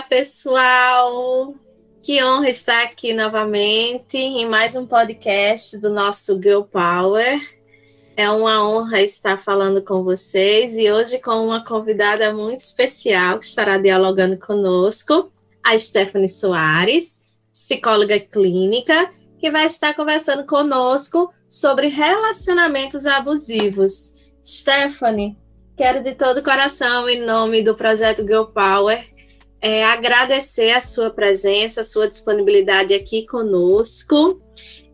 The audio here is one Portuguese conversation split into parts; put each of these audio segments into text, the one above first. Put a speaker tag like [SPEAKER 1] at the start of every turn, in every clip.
[SPEAKER 1] Olá, pessoal! Que honra estar aqui novamente em mais um podcast do nosso Girl Power. É uma honra estar falando com vocês e hoje com uma convidada muito especial que estará dialogando conosco, a Stephanie Soares, psicóloga clínica, que vai estar conversando conosco sobre relacionamentos abusivos. Stephanie, quero de todo o coração, em nome do projeto Girl Power, é, agradecer a sua presença, a sua disponibilidade aqui conosco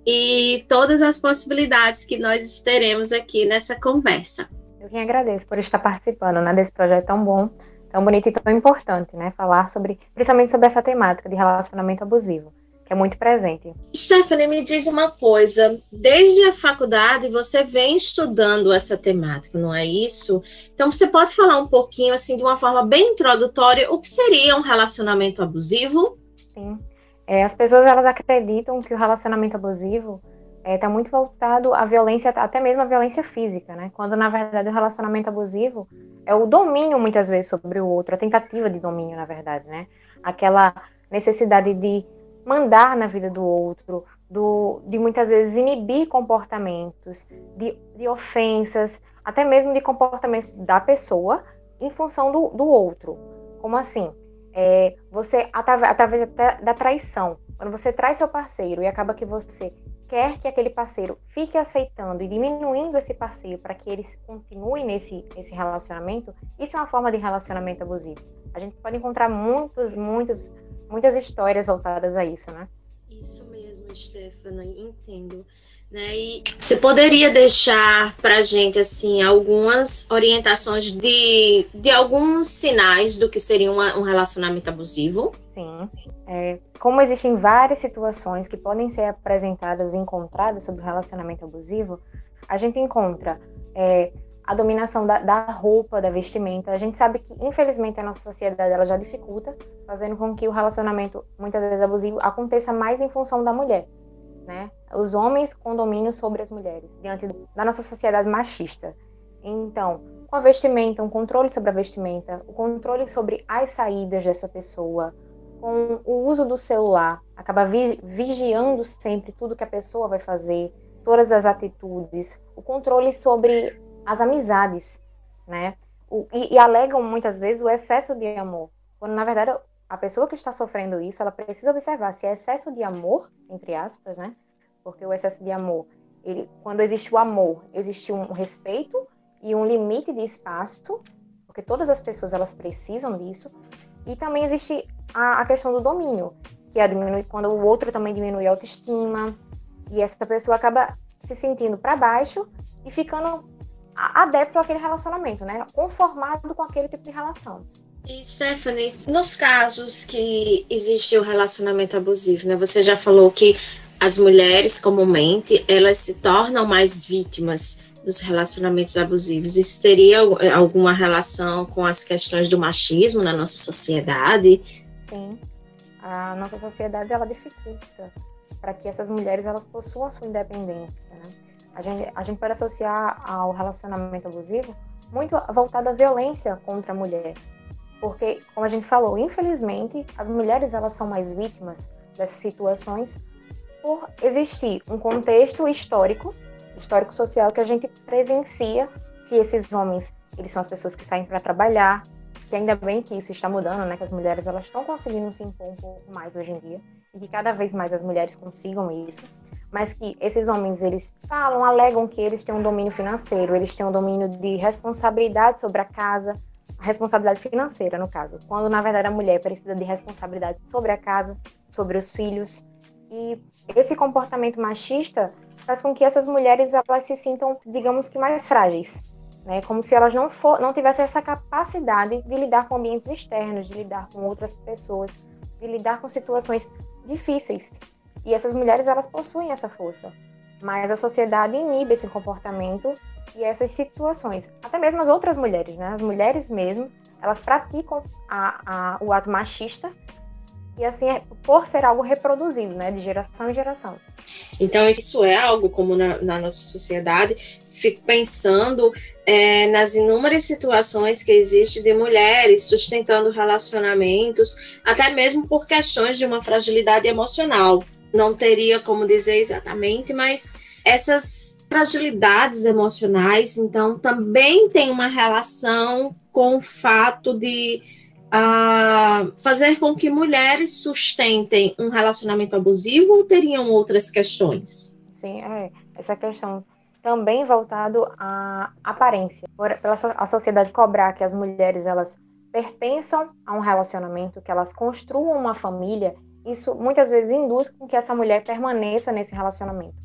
[SPEAKER 1] e todas as possibilidades que nós teremos aqui nessa conversa.
[SPEAKER 2] Eu quem agradeço por estar participando né, desse projeto tão bom, tão bonito e tão importante, né? Falar sobre, principalmente sobre essa temática de relacionamento abusivo que é muito presente.
[SPEAKER 1] Stephanie, me diz uma coisa: desde a faculdade você vem estudando essa temática, não é isso? Então você pode falar um pouquinho, assim, de uma forma bem introdutória, o que seria um relacionamento abusivo?
[SPEAKER 2] Sim. É, as pessoas elas acreditam que o relacionamento abusivo está é, tá muito voltado à violência, até mesmo à violência física, né? Quando na verdade o relacionamento abusivo é o domínio muitas vezes sobre o outro, a tentativa de domínio, na verdade, né? Aquela necessidade de mandar na vida do outro, do, de muitas vezes inibir comportamentos, de, de ofensas, até mesmo de comportamentos da pessoa em função do, do outro. Como assim? É, você, através, através da traição, quando você traz seu parceiro e acaba que você quer que aquele parceiro fique aceitando e diminuindo esse parceiro para que ele continue nesse, nesse relacionamento, isso é uma forma de relacionamento abusivo. A gente pode encontrar muitos, muitos muitas histórias voltadas a isso, né?
[SPEAKER 1] Isso mesmo, Stephanie, entendo. Né? E você poderia deixar para a gente assim algumas orientações de, de alguns sinais do que seria uma, um relacionamento abusivo?
[SPEAKER 2] Sim. É, como existem várias situações que podem ser apresentadas e encontradas sobre o relacionamento abusivo, a gente encontra é, a dominação da, da, roupa, da vestimenta. A gente sabe que, infelizmente, a nossa sociedade ela já dificulta, fazendo com que o relacionamento, muitas vezes abusivo, aconteça mais em função da mulher. Né? Os homens com domínio sobre as mulheres, diante da nossa sociedade machista. Então, com a vestimenta, um controle sobre a vestimenta, o controle sobre as saídas dessa pessoa, com o uso do celular, acaba vigiando sempre tudo que a pessoa vai fazer, todas as atitudes, o controle sobre as amizades, né? O, e, e, alegam muitas vezes o excesso de amor, quando na verdade a pessoa que está sofrendo isso, ela precisa observar se é excesso de amor, entre aspas, né? Porque o excesso de amor, ele, quando existe o amor, existe um respeito e um limite de espaço, porque todas as pessoas elas precisam disso, e também existe a, a questão do domínio, que é quando o outro também diminui a autoestima, e essa pessoa acaba se sentindo para baixo e ficando adepto àquele relacionamento, né? Conformado com aquele tipo de relação.
[SPEAKER 1] E Stephanie, nos casos que existe o relacionamento abusivo, né? Você já falou que as mulheres comumente elas se tornam mais vítimas dos relacionamentos abusivos. Isso teria alguma relação com as questões do machismo na nossa sociedade?
[SPEAKER 2] Sim, a nossa sociedade ela dificulta para que essas mulheres elas possuam a sua independência, né? A gente, a gente pode associar ao relacionamento abusivo muito voltado à violência contra a mulher. Porque, como a gente falou, infelizmente, as mulheres elas são mais vítimas dessas situações por existir um contexto histórico, histórico social que a gente presencia que esses homens, eles são as pessoas que saem para trabalhar, que ainda bem que isso está mudando, né, que as mulheres elas estão conseguindo se impor um pouco mais hoje em dia e que cada vez mais as mulheres consigam isso mas que esses homens eles falam, alegam que eles têm um domínio financeiro, eles têm um domínio de responsabilidade sobre a casa, responsabilidade financeira no caso, quando na verdade a mulher precisa de responsabilidade sobre a casa, sobre os filhos. E esse comportamento machista faz com que essas mulheres elas se sintam, digamos que mais frágeis, né? Como se elas não for, não tivessem essa capacidade de lidar com ambientes externos, de lidar com outras pessoas, de lidar com situações difíceis e essas mulheres, elas possuem essa força. Mas a sociedade inibe esse comportamento e essas situações. Até mesmo as outras mulheres, né? As mulheres mesmo, elas praticam a, a, o ato machista e assim, é, por ser algo reproduzido, né, de geração em geração.
[SPEAKER 1] Então, isso é algo como na, na nossa sociedade. Fico pensando é, nas inúmeras situações que existem de mulheres sustentando relacionamentos, até mesmo por questões de uma fragilidade emocional. Não teria como dizer exatamente, mas essas fragilidades emocionais, então, também tem uma relação com o fato de a fazer com que mulheres sustentem um relacionamento abusivo ou teriam outras questões?
[SPEAKER 2] Sim, é. Essa questão também voltado à aparência. Por, pela a sociedade cobrar que as mulheres elas pertençam a um relacionamento, que elas construam uma família, isso muitas vezes induz com que essa mulher permaneça nesse relacionamento.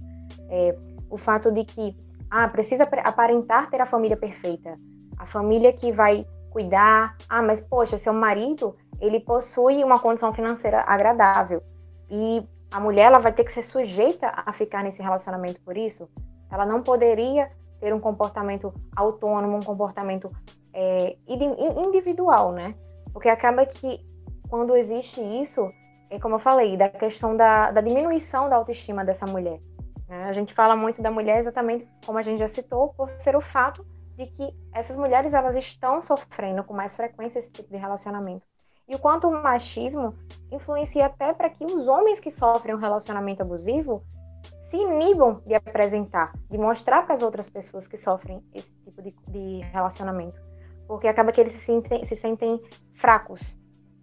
[SPEAKER 2] É, o fato de que ah, precisa aparentar ter a família perfeita, a família que vai cuidar. Ah, mas poxa, seu marido, ele possui uma condição financeira agradável. E a mulher ela vai ter que ser sujeita a ficar nesse relacionamento por isso. Ela não poderia ter um comportamento autônomo, um comportamento é, individual, né? Porque acaba que quando existe isso, é como eu falei, da questão da, da diminuição da autoestima dessa mulher. Né? A gente fala muito da mulher exatamente como a gente já citou, por ser o fato de que essas mulheres elas estão sofrendo com mais frequência esse tipo de relacionamento. E o quanto o machismo influencia até para que os homens que sofrem um relacionamento abusivo se inibam de apresentar, de mostrar para as outras pessoas que sofrem esse tipo de, de relacionamento. Porque acaba que eles se sentem, se sentem fracos.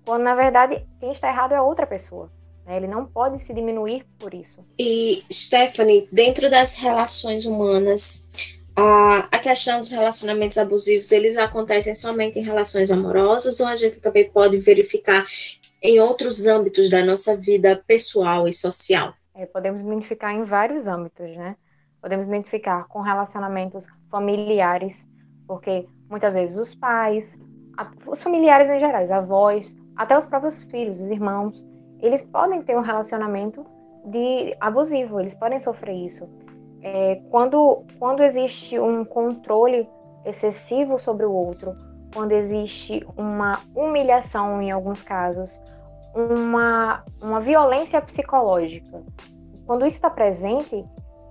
[SPEAKER 2] Quando, na verdade, quem está errado é outra pessoa. Né? Ele não pode se diminuir por isso.
[SPEAKER 1] E, Stephanie, dentro das relações humanas, a, a questão dos relacionamentos abusivos, eles acontecem somente em relações amorosas ou a gente também pode verificar em outros âmbitos da nossa vida pessoal e social?
[SPEAKER 2] É, podemos identificar em vários âmbitos, né? Podemos identificar com relacionamentos familiares, porque muitas vezes os pais, os familiares em geral, avós, até os próprios filhos, os irmãos, eles podem ter um relacionamento de abusivo, eles podem sofrer isso. É, quando, quando existe um controle excessivo sobre o outro, quando existe uma humilhação em alguns casos, uma, uma violência psicológica, quando isso está presente,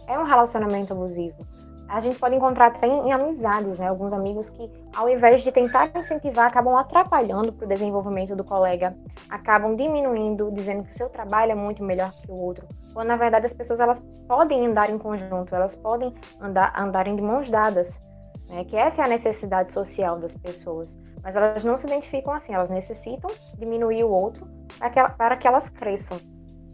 [SPEAKER 2] é um relacionamento abusivo a gente pode encontrar até em, em amizades, né? Alguns amigos que, ao invés de tentar incentivar, acabam atrapalhando para o desenvolvimento do colega, acabam diminuindo, dizendo que o seu trabalho é muito melhor que o outro. Quando, na verdade, as pessoas elas podem andar em conjunto, elas podem andar, andarem de mãos dadas, né? Que essa é a necessidade social das pessoas. Mas elas não se identificam assim, elas necessitam diminuir o outro para que, para que elas cresçam.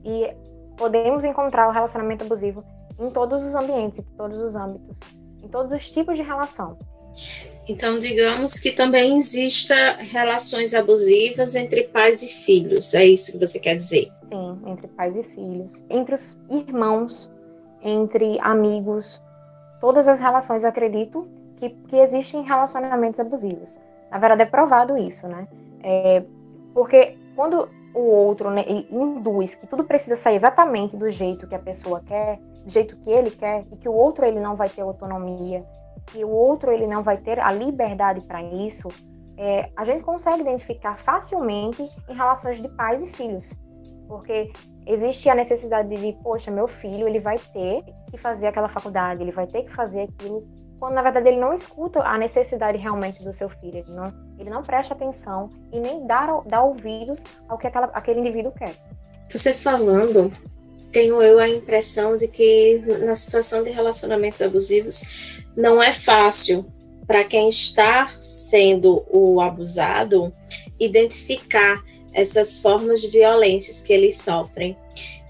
[SPEAKER 2] E podemos encontrar o relacionamento abusivo em todos os ambientes, em todos os âmbitos, em todos os tipos de relação.
[SPEAKER 1] Então, digamos que também exista relações abusivas entre pais e filhos, é isso que você quer dizer?
[SPEAKER 2] Sim, entre pais e filhos, entre os irmãos, entre amigos, todas as relações, acredito, que, que existem relacionamentos abusivos. Na verdade, é provado isso, né? É, porque quando o outro né, induz que tudo precisa sair exatamente do jeito que a pessoa quer, do jeito que ele quer, e que o outro ele não vai ter autonomia, que o outro ele não vai ter a liberdade para isso, é, a gente consegue identificar facilmente em relações de pais e filhos, porque existe a necessidade de, poxa, meu filho ele vai ter que fazer aquela faculdade, ele vai ter que fazer aquilo quando na verdade ele não escuta a necessidade realmente do seu filho, ele não, ele não presta atenção e nem dá, dá ouvidos ao que aquela, aquele indivíduo quer.
[SPEAKER 1] Você falando, tenho eu a impressão de que na situação de relacionamentos abusivos não é fácil para quem está sendo o abusado identificar essas formas de violências que eles sofrem.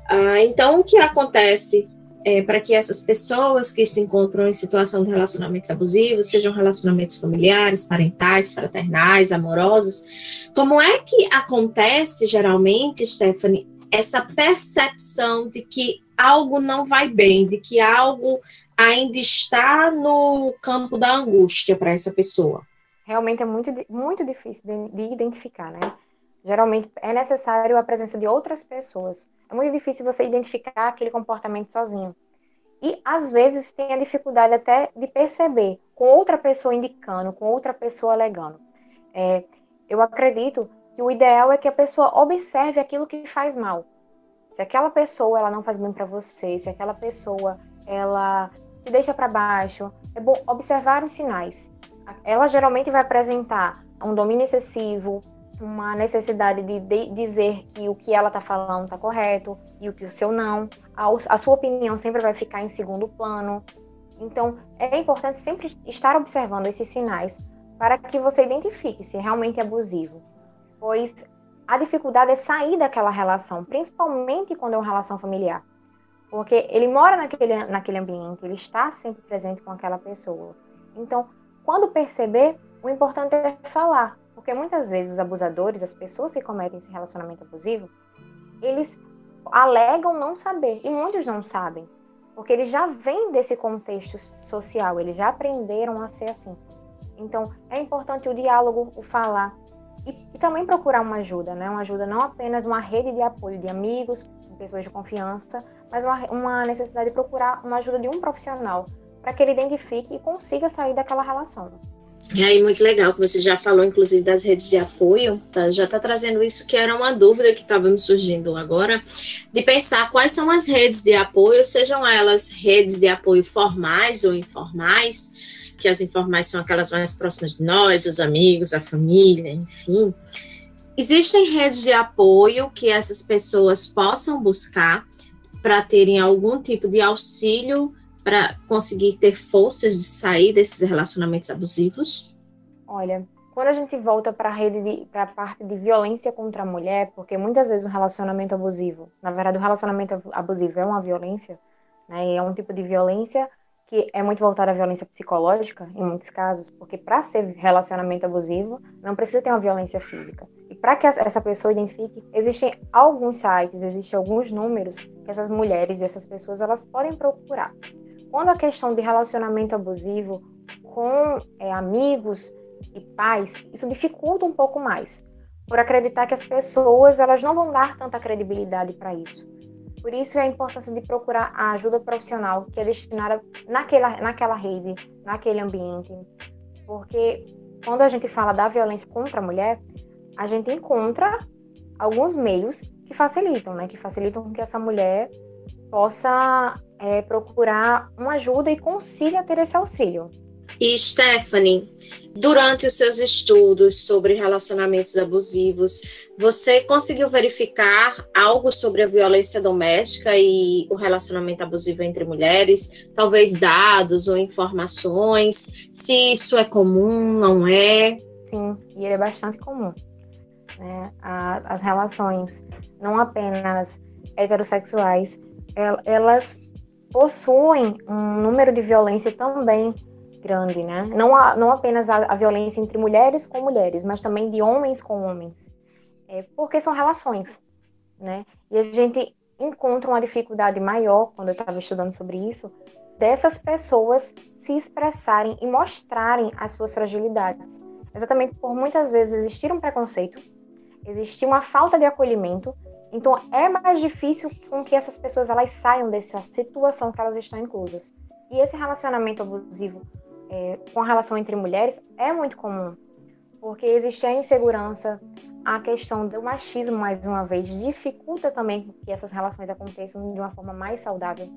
[SPEAKER 1] Ah, então, o que acontece é, para que essas pessoas que se encontram em situação de relacionamentos abusivos, sejam relacionamentos familiares, parentais, fraternais, amorosos, como é que acontece geralmente, Stephanie, essa percepção de que algo não vai bem, de que algo ainda está no campo da angústia para essa pessoa?
[SPEAKER 2] Realmente é muito, muito difícil de, de identificar, né? Geralmente é necessário a presença de outras pessoas. É muito difícil você identificar aquele comportamento sozinho. E às vezes tem a dificuldade até de perceber com outra pessoa indicando, com outra pessoa alegando. É, eu acredito que o ideal é que a pessoa observe aquilo que faz mal. Se aquela pessoa ela não faz bem para você, se aquela pessoa ela te deixa para baixo, é bom observar os sinais. Ela geralmente vai apresentar um domínio excessivo, uma necessidade de, de dizer que o que ela está falando está correto e o que o seu não. A, a sua opinião sempre vai ficar em segundo plano. Então, é importante sempre estar observando esses sinais para que você identifique se realmente é abusivo. Pois a dificuldade é sair daquela relação, principalmente quando é uma relação familiar. Porque ele mora naquele, naquele ambiente, ele está sempre presente com aquela pessoa. Então, quando perceber, o importante é falar. Porque muitas vezes os abusadores, as pessoas que cometem esse relacionamento abusivo, eles alegam não saber. E muitos não sabem. Porque eles já vêm desse contexto social, eles já aprenderam a ser assim. Então, é importante o diálogo, o falar. E, e também procurar uma ajuda, né? Uma ajuda não apenas uma rede de apoio de amigos, pessoas de confiança, mas uma, uma necessidade de procurar uma ajuda de um profissional para que ele identifique e consiga sair daquela relação.
[SPEAKER 1] E aí, muito legal que você já falou, inclusive, das redes de apoio, tá? já está trazendo isso que era uma dúvida que estava me surgindo agora, de pensar quais são as redes de apoio, sejam elas redes de apoio formais ou informais, que as informais são aquelas mais próximas de nós, os amigos, a família, enfim. Existem redes de apoio que essas pessoas possam buscar para terem algum tipo de auxílio para conseguir ter forças de sair desses relacionamentos abusivos?
[SPEAKER 2] Olha, quando a gente volta para a rede para a parte de violência contra a mulher, porque muitas vezes o relacionamento abusivo, na verdade o relacionamento abusivo é uma violência, né? É um tipo de violência que é muito voltada à violência psicológica em muitos casos, porque para ser relacionamento abusivo não precisa ter uma violência física. E para que essa pessoa identifique, existem alguns sites, existem alguns números que essas mulheres e essas pessoas elas podem procurar. Quando a questão de relacionamento abusivo com é, amigos e pais, isso dificulta um pouco mais, por acreditar que as pessoas elas não vão dar tanta credibilidade para isso. Por isso é a importância de procurar a ajuda profissional que é destinada naquela, naquela rede, naquele ambiente. Porque quando a gente fala da violência contra a mulher, a gente encontra alguns meios que facilitam, né? Que facilitam que essa mulher possa é, procurar uma ajuda e consiga ter esse auxílio.
[SPEAKER 1] E Stephanie, durante os seus estudos sobre relacionamentos abusivos, você conseguiu verificar algo sobre a violência doméstica e o relacionamento abusivo entre mulheres? Talvez dados ou informações? Se isso é comum, não é?
[SPEAKER 2] Sim, e ele é bastante comum. Né? as relações, não apenas heterossexuais, elas possuem um número de violência também grande, né? Não, a, não apenas a, a, violência entre mulheres com mulheres, mas também de homens com homens. É, porque são relações, né? E a gente encontra uma dificuldade maior, quando eu estava estudando sobre isso, dessas pessoas se expressarem e mostrarem as suas fragilidades. Exatamente por muitas vezes existir um preconceito, existir uma falta de acolhimento então é mais difícil com que essas pessoas elas saiam dessa situação que elas estão inclusas. E esse relacionamento abusivo é, com a relação entre mulheres é muito comum, porque existe a insegurança, a questão do machismo, mais uma vez, dificulta também que essas relações aconteçam de uma forma mais saudável.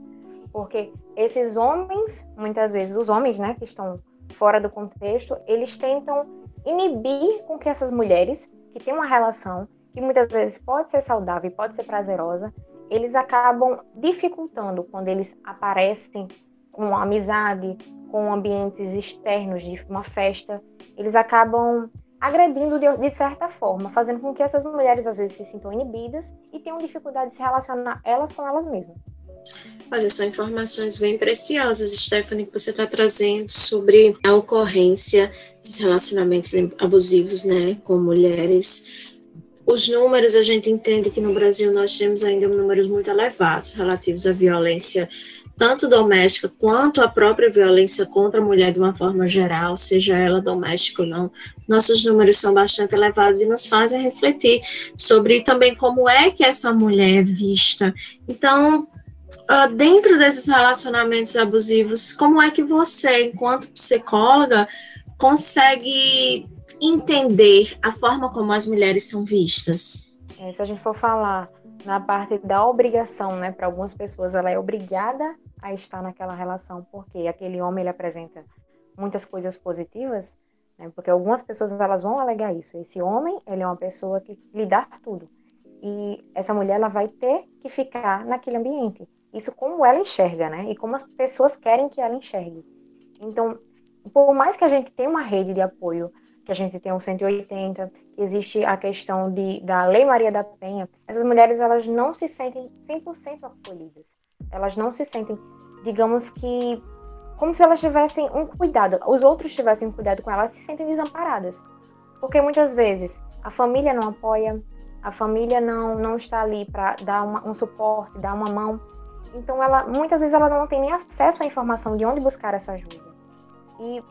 [SPEAKER 2] Porque esses homens, muitas vezes, os homens né, que estão fora do contexto, eles tentam inibir com que essas mulheres que têm uma relação que muitas vezes pode ser saudável e pode ser prazerosa, eles acabam dificultando quando eles aparecem com amizade, com ambientes externos de uma festa, eles acabam agredindo de, de, certa forma, fazendo com que essas mulheres às vezes se sintam inibidas e tenham dificuldade de se relacionar elas com elas mesmas.
[SPEAKER 1] Olha, são informações bem preciosas, Stephanie, que você está trazendo sobre a ocorrência de relacionamentos abusivos, né, com mulheres os números, a gente entende que no Brasil nós temos ainda números muito elevados relativos à violência, tanto doméstica quanto à própria violência contra a mulher de uma forma geral, seja ela doméstica ou não. Nossos números são bastante elevados e nos fazem refletir sobre também como é que essa mulher é vista. Então, Uh, dentro desses relacionamentos abusivos, como é que você, enquanto psicóloga, consegue entender a forma como as mulheres são vistas?
[SPEAKER 2] É, se a gente for falar na parte da obrigação, né, para algumas pessoas ela é obrigada a estar naquela relação porque aquele homem ele apresenta muitas coisas positivas, né, porque algumas pessoas elas vão alegar isso. Esse homem ele é uma pessoa que lhe dá tudo e essa mulher ela vai ter que ficar naquele ambiente. Isso como ela enxerga, né? E como as pessoas querem que ela enxergue. Então, por mais que a gente tenha uma rede de apoio, que a gente tenha o 180, que existe a questão de, da Lei Maria da Penha, essas mulheres elas não se sentem 100% acolhidas. Elas não se sentem, digamos que, como se elas tivessem um cuidado, os outros tivessem um cuidado com elas se sentem desamparadas. Porque muitas vezes a família não apoia, a família não, não está ali para dar uma, um suporte, dar uma mão. Então, ela, muitas vezes ela não tem nem acesso à informação de onde buscar essa ajuda. E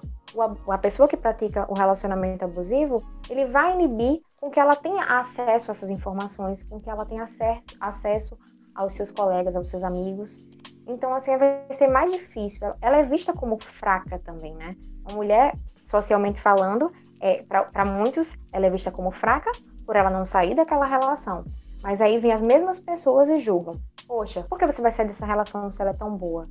[SPEAKER 2] a pessoa que pratica o relacionamento abusivo, ele vai inibir com que ela tenha acesso a essas informações, com que ela tenha acesso, acesso aos seus colegas, aos seus amigos. Então, assim, vai ser mais difícil. Ela é vista como fraca também, né? Uma mulher, socialmente falando, é, para muitos, ela é vista como fraca por ela não sair daquela relação. Mas aí vem as mesmas pessoas e julgam. Poxa, por que você vai sair dessa relação se ela é tão boa?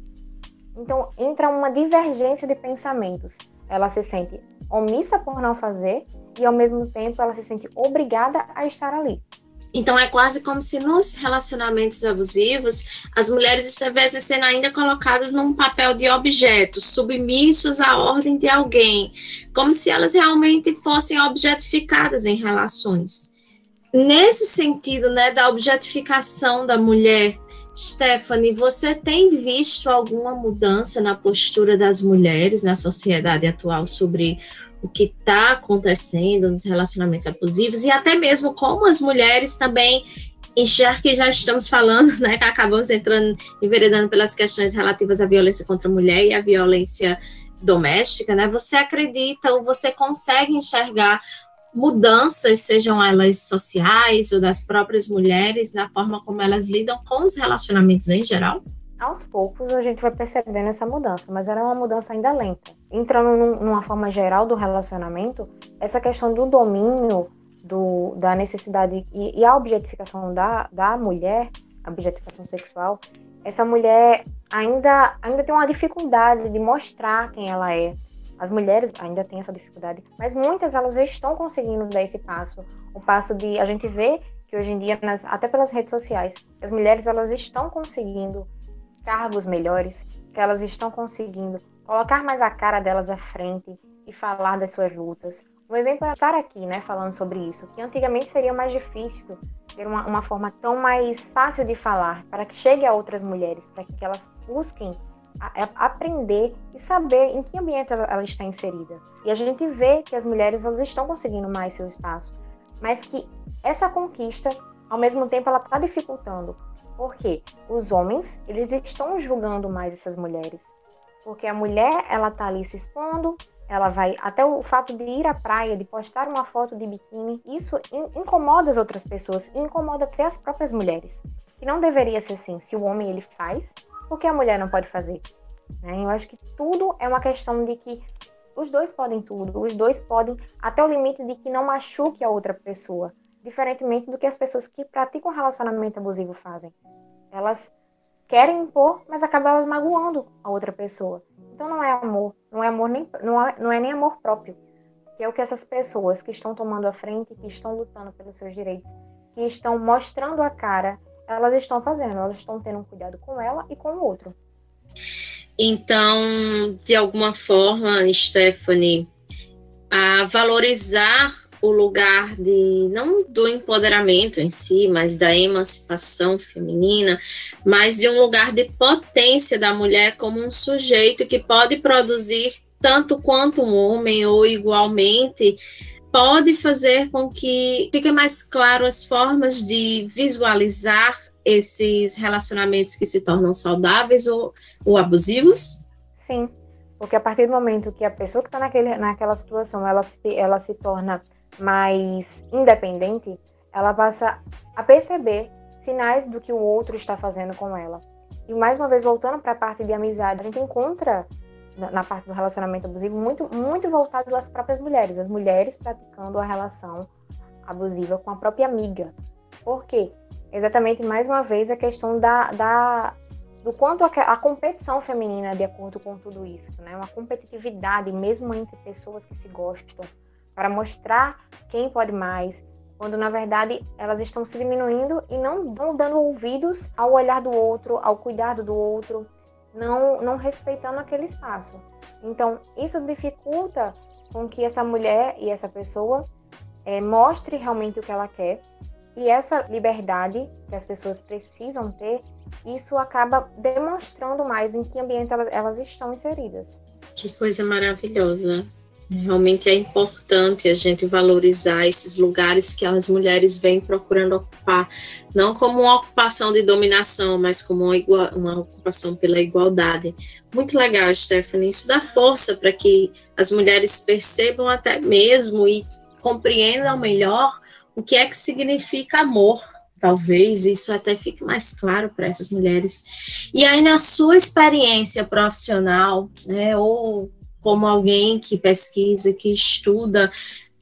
[SPEAKER 2] Então entra uma divergência de pensamentos. Ela se sente omissa por não fazer e ao mesmo tempo ela se sente obrigada a estar ali.
[SPEAKER 1] Então é quase como se nos relacionamentos abusivos as mulheres estivessem sendo ainda colocadas num papel de objetos, submissos à ordem de alguém, como se elas realmente fossem objetificadas em relações. Nesse sentido, né, da objetificação da mulher, Stephanie, você tem visto alguma mudança na postura das mulheres na sociedade atual sobre o que está acontecendo nos relacionamentos abusivos e até mesmo como as mulheres também enxergam que já estamos falando, né, que acabamos entrando, enveredando pelas questões relativas à violência contra a mulher e à violência doméstica, né? Você acredita ou você consegue enxergar mudanças, sejam elas sociais ou das próprias mulheres, na forma como elas lidam com os relacionamentos em geral?
[SPEAKER 2] Aos poucos a gente vai percebendo essa mudança, mas era uma mudança ainda lenta. Entrando num, numa forma geral do relacionamento, essa questão do domínio, do, da necessidade e, e a objetificação da, da mulher, a objetificação sexual, essa mulher ainda, ainda tem uma dificuldade de mostrar quem ela é, as mulheres ainda têm essa dificuldade, mas muitas elas já estão conseguindo dar esse passo. O passo de a gente vê que hoje em dia, nas, até pelas redes sociais, as mulheres elas estão conseguindo cargos melhores, que elas estão conseguindo colocar mais a cara delas à frente e falar das suas lutas. Um exemplo é estar aqui, né, falando sobre isso, que antigamente seria mais difícil ter uma, uma forma tão mais fácil de falar para que chegue a outras mulheres, para que elas busquem aprender e saber em que ambiente ela, está inserida. E a gente vê que as mulheres elas estão conseguindo mais seu espaço, mas que essa conquista, ao mesmo tempo, ela está dificultando. Porque os homens, eles estão julgando mais essas mulheres. Porque a mulher, ela está ali se expondo, ela vai até o fato de ir à praia, de postar uma foto de biquíni, isso incomoda as outras pessoas, incomoda até as próprias mulheres. Que não deveria ser assim. Se o homem ele faz, por que a mulher não pode fazer? Né? Eu acho que tudo é uma questão de que os dois podem tudo, os dois podem até o limite de que não machuque a outra pessoa, diferentemente do que as pessoas que praticam relacionamento abusivo fazem. Elas querem impor, mas acabam elas magoando a outra pessoa. Então não é amor, não é amor nem não é, não é nem amor próprio, que é o que essas pessoas que estão tomando a frente, que estão lutando pelos seus direitos, que estão mostrando a cara elas estão fazendo, elas estão tendo um cuidado com ela e com o outro.
[SPEAKER 1] Então, de alguma forma, Stephanie, a valorizar o lugar de não do empoderamento em si, mas da emancipação feminina, mas de um lugar de potência da mulher como um sujeito que pode produzir tanto quanto um homem ou igualmente pode fazer com que fique mais claro as formas de visualizar esses relacionamentos que se tornam saudáveis ou, ou abusivos?
[SPEAKER 2] Sim, porque a partir do momento que a pessoa que está naquela situação ela se, ela se torna mais independente, ela passa a perceber sinais do que o outro está fazendo com ela. E mais uma vez, voltando para a parte de amizade, a gente encontra na parte do relacionamento abusivo muito, muito voltado às próprias mulheres, as mulheres praticando a relação abusiva com a própria amiga. Por quê? Exatamente, mais uma vez, a questão da, da do quanto a, a, competição feminina, de acordo com tudo isso, né? Uma competitividade, mesmo entre pessoas que se gostam, para mostrar quem pode mais, quando na verdade elas estão se diminuindo e não, não dando ouvidos ao olhar do outro, ao cuidado do outro, não, não respeitando aquele espaço. Então, isso dificulta com que essa mulher e essa pessoa é, mostre realmente o que ela quer. E essa liberdade que as pessoas precisam ter, isso acaba demonstrando mais em que ambiente elas, elas estão inseridas.
[SPEAKER 1] Que coisa maravilhosa. Realmente é importante a gente valorizar esses lugares que as mulheres vêm procurando ocupar, não como uma ocupação de dominação, mas como uma, igual, uma ocupação pela igualdade. Muito legal, Stephanie. Isso dá força para que as mulheres percebam até mesmo e compreendam melhor o que é que significa amor. Talvez isso até fique mais claro para essas mulheres. E aí, na sua experiência profissional, né, ou como alguém que pesquisa, que estuda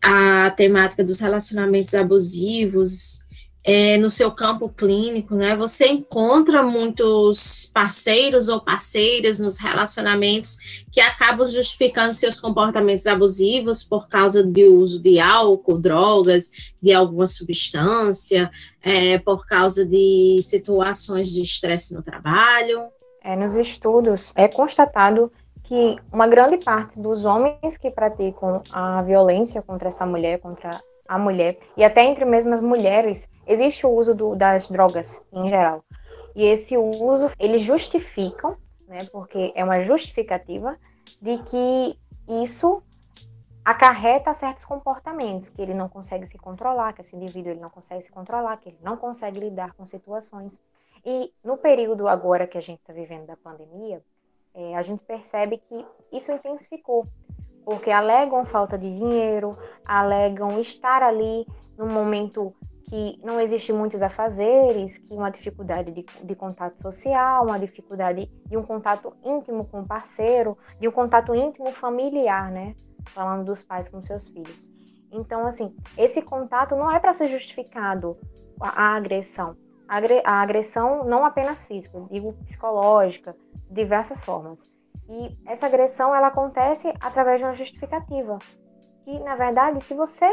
[SPEAKER 1] a temática dos relacionamentos abusivos é, no seu campo clínico, né? Você encontra muitos parceiros ou parceiras nos relacionamentos que acabam justificando seus comportamentos abusivos por causa do uso de álcool, drogas, de alguma substância, é, por causa de situações de estresse no trabalho.
[SPEAKER 2] É, nos estudos é constatado que uma grande parte dos homens que praticam a violência contra essa mulher, contra a mulher, e até entre mesmo as mulheres, existe o uso do, das drogas em geral. E esse uso, eles justificam, né, porque é uma justificativa, de que isso acarreta certos comportamentos, que ele não consegue se controlar, que esse indivíduo ele não consegue se controlar, que ele não consegue lidar com situações. E no período agora que a gente está vivendo da pandemia, é, a gente percebe que isso intensificou, porque alegam falta de dinheiro, alegam estar ali no momento que não existe muitos afazeres, que uma dificuldade de, de, contato social, uma dificuldade de um contato íntimo com o parceiro, de um contato íntimo familiar, né? Falando dos pais com seus filhos. Então, assim, esse contato não é para ser justificado a, a agressão. A, agressão não apenas física, digo psicológica, diversas formas. E essa agressão ela acontece através de uma justificativa. Que, na verdade, se você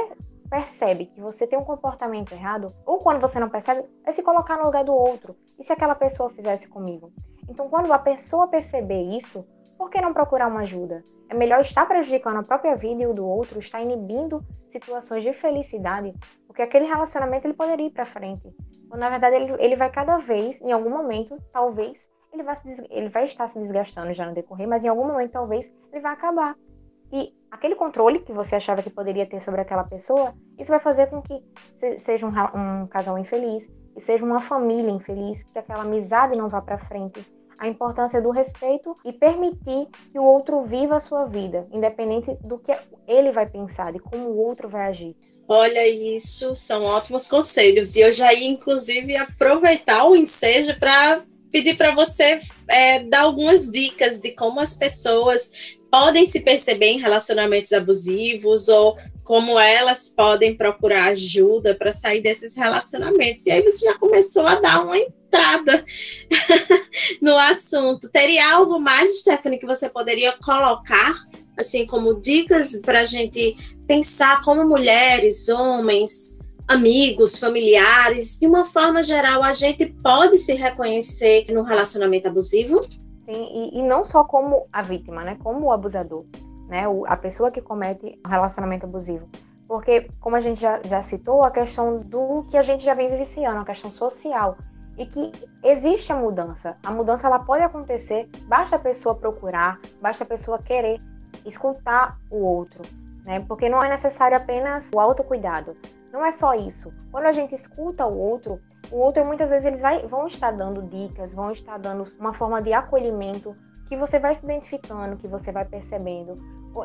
[SPEAKER 2] percebe que você tem um comportamento errado, ou quando você não percebe, é se colocar no lugar do outro. E se aquela pessoa fizesse comigo? Então, quando a pessoa perceber isso, por que não procurar uma ajuda? É melhor estar prejudicando a própria vida e o do outro, estar inibindo situações de felicidade, porque aquele relacionamento ele poderia ir para frente. Ou, na verdade, ele, ele vai cada vez, em algum momento, talvez, ele vai, se, ele vai estar se desgastando já no decorrer, mas em algum momento talvez ele vai acabar. E aquele controle que você achava que poderia ter sobre aquela pessoa, isso vai fazer com que seja um, um casal infeliz, que seja uma família infeliz, que aquela amizade não vá para frente. A importância do respeito e permitir que o outro viva a sua vida, independente do que ele vai pensar, de como o outro vai agir.
[SPEAKER 1] Olha, isso são ótimos conselhos. E eu já ia, inclusive, aproveitar o ensejo para pedir para você é, dar algumas dicas de como as pessoas podem se perceber em relacionamentos abusivos ou como elas podem procurar ajuda para sair desses relacionamentos. E aí você já começou a dar uma entrada no assunto. Teria algo mais, Stephanie, que você poderia colocar, assim, como dicas para a gente pensar como mulheres, homens, amigos, familiares, de uma forma geral, a gente pode se reconhecer no relacionamento abusivo?
[SPEAKER 2] Sim, e, e não só como a vítima, né? Como o abusador, né? O, a pessoa que comete um relacionamento abusivo. Porque, como a gente já, já citou, a questão do que a gente já vem vivenciando, a questão social, e que existe a mudança. A mudança ela pode acontecer, basta a pessoa procurar, basta a pessoa querer escutar o outro, né? Porque não é necessário apenas o autocuidado. Não é só isso. Quando a gente escuta o outro, o outro muitas vezes eles vai, vão estar dando dicas, vão estar dando uma forma de acolhimento que você vai se identificando, que você vai percebendo.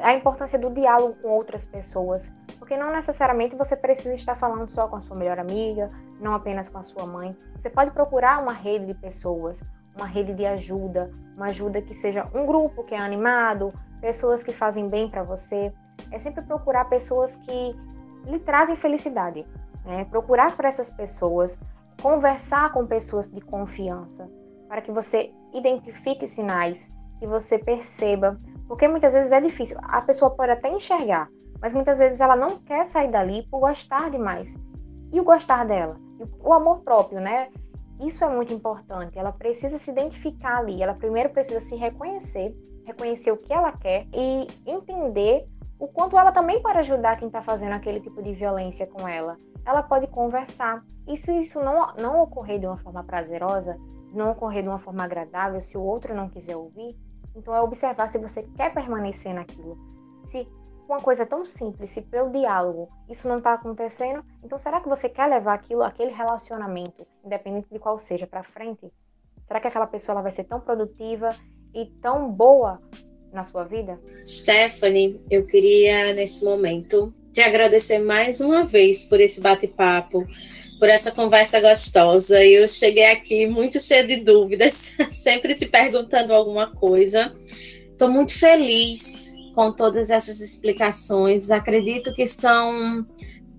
[SPEAKER 2] A importância do diálogo com outras pessoas, porque não necessariamente você precisa estar falando só com a sua melhor amiga, não apenas com a sua mãe. Você pode procurar uma rede de pessoas, uma rede de ajuda, uma ajuda que seja um grupo que é animado, pessoas que fazem bem para você. É sempre procurar pessoas que lhe trazem felicidade. Né? Procurar por essas pessoas, conversar com pessoas de confiança, para que você identifique sinais, que você perceba, porque muitas vezes é difícil. A pessoa pode até enxergar, mas muitas vezes ela não quer sair dali por gostar demais. E o gostar dela? O amor próprio, né? Isso é muito importante. Ela precisa se identificar ali. Ela primeiro precisa se reconhecer, reconhecer o que ela quer e entender o quanto ela também pode ajudar quem está fazendo aquele tipo de violência com ela. Ela pode conversar. Isso isso não, não ocorrer de uma forma prazerosa, não ocorrer de uma forma agradável, se o outro não quiser ouvir, então é observar se você quer permanecer naquilo. Se uma coisa tão simples, se pelo diálogo isso não está acontecendo, então será que você quer levar aquilo, aquele relacionamento, independente de qual seja, para frente? Será que aquela pessoa ela vai ser tão produtiva e tão boa na sua vida?
[SPEAKER 1] Stephanie, eu queria nesse momento te agradecer mais uma vez por esse bate-papo, por essa conversa gostosa. Eu cheguei aqui muito cheia de dúvidas, sempre te perguntando alguma coisa. Estou muito feliz com todas essas explicações. Acredito que são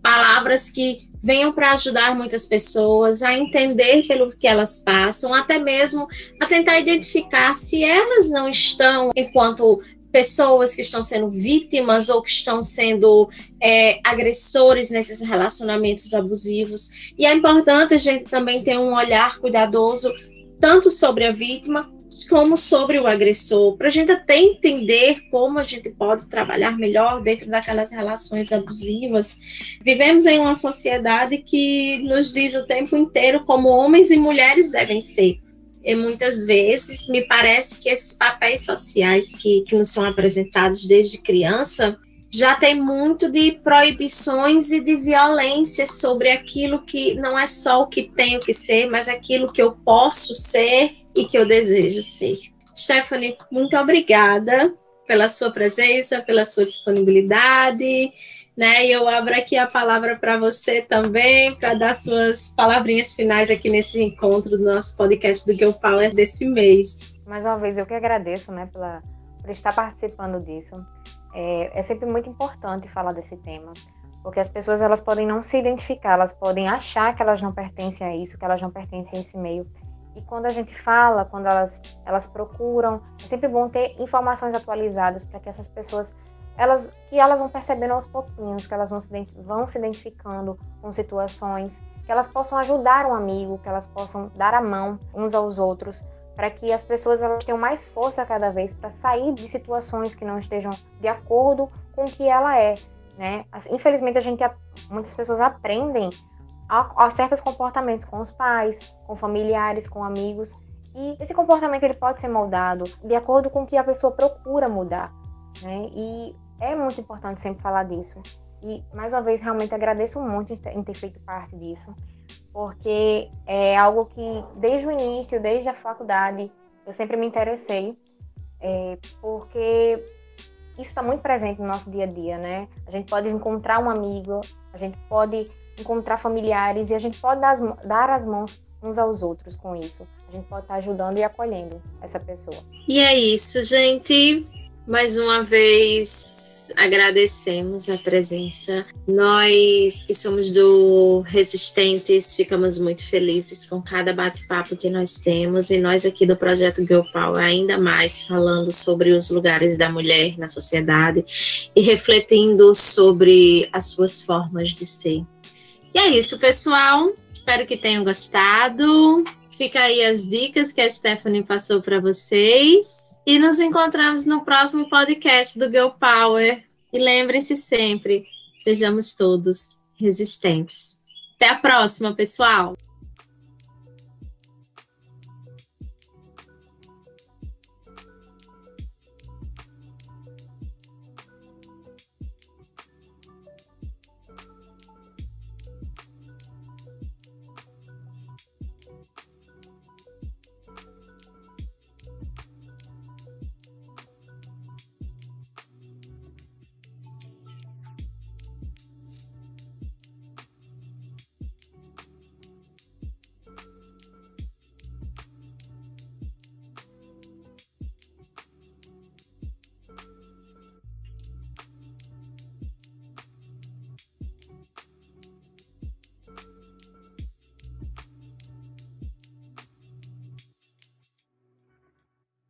[SPEAKER 1] palavras que venham para ajudar muitas pessoas a entender pelo que elas passam, até mesmo a tentar identificar se elas não estão, enquanto pessoas que estão sendo vítimas ou que estão sendo é, agressores nesses relacionamentos abusivos. E é importante a gente também ter um olhar cuidadoso tanto sobre a vítima como sobre o agressor, para a gente até entender como a gente pode trabalhar melhor dentro daquelas relações abusivas. Vivemos em uma sociedade que nos diz o tempo inteiro como homens e mulheres devem ser. E muitas vezes me parece que esses papéis sociais que, que nos são apresentados desde criança já tem muito de proibições e de violência sobre aquilo que não é só o que tenho que ser, mas aquilo que eu posso ser e que eu desejo ser. Stephanie, muito obrigada pela sua presença, pela sua disponibilidade, né? E eu abro aqui a palavra para você também, para dar suas palavrinhas finais aqui nesse encontro do nosso podcast do Girl Power desse mês.
[SPEAKER 2] Mais uma vez, eu que agradeço, né, pela, por estar participando disso. É, é sempre muito importante falar desse tema, porque as pessoas elas podem não se identificar, elas podem achar que elas não pertencem a isso, que elas não pertencem a esse meio, e quando a gente fala, quando elas, elas procuram, é sempre bom ter informações atualizadas para que essas pessoas elas que elas vão percebendo aos pouquinhos, que elas vão se, vão se identificando com situações, que elas possam ajudar um amigo, que elas possam dar a mão uns aos outros, para que as pessoas elas tenham mais força cada vez para sair de situações que não estejam de acordo com o que ela é, né? Infelizmente a gente muitas pessoas aprendem a, certos comportamentos com os pais, com familiares, com amigos. E esse comportamento ele pode ser moldado de acordo com o que a pessoa procura mudar. Né? E é muito importante sempre falar disso. E, mais uma vez, realmente agradeço muito em ter feito parte disso, porque é algo que, desde o início, desde a faculdade, eu sempre me interessei, é, porque isso está muito presente no nosso dia a dia, né? A gente pode encontrar um amigo, a gente pode encontrar familiares e a gente pode dar as, dar as mãos uns aos outros com isso. A gente pode estar ajudando e acolhendo essa pessoa.
[SPEAKER 1] E é isso, gente. Mais uma vez agradecemos a presença. Nós que somos do Resistentes ficamos muito felizes com cada bate-papo que nós temos e nós aqui do projeto Girl Power ainda mais falando sobre os lugares da mulher na sociedade e refletindo sobre as suas formas de ser. E é isso, pessoal. Espero que tenham gostado. Fica aí as dicas que a Stephanie passou para vocês. E nos encontramos no próximo podcast do Girl Power. E lembrem-se sempre, sejamos todos resistentes. Até a próxima, pessoal!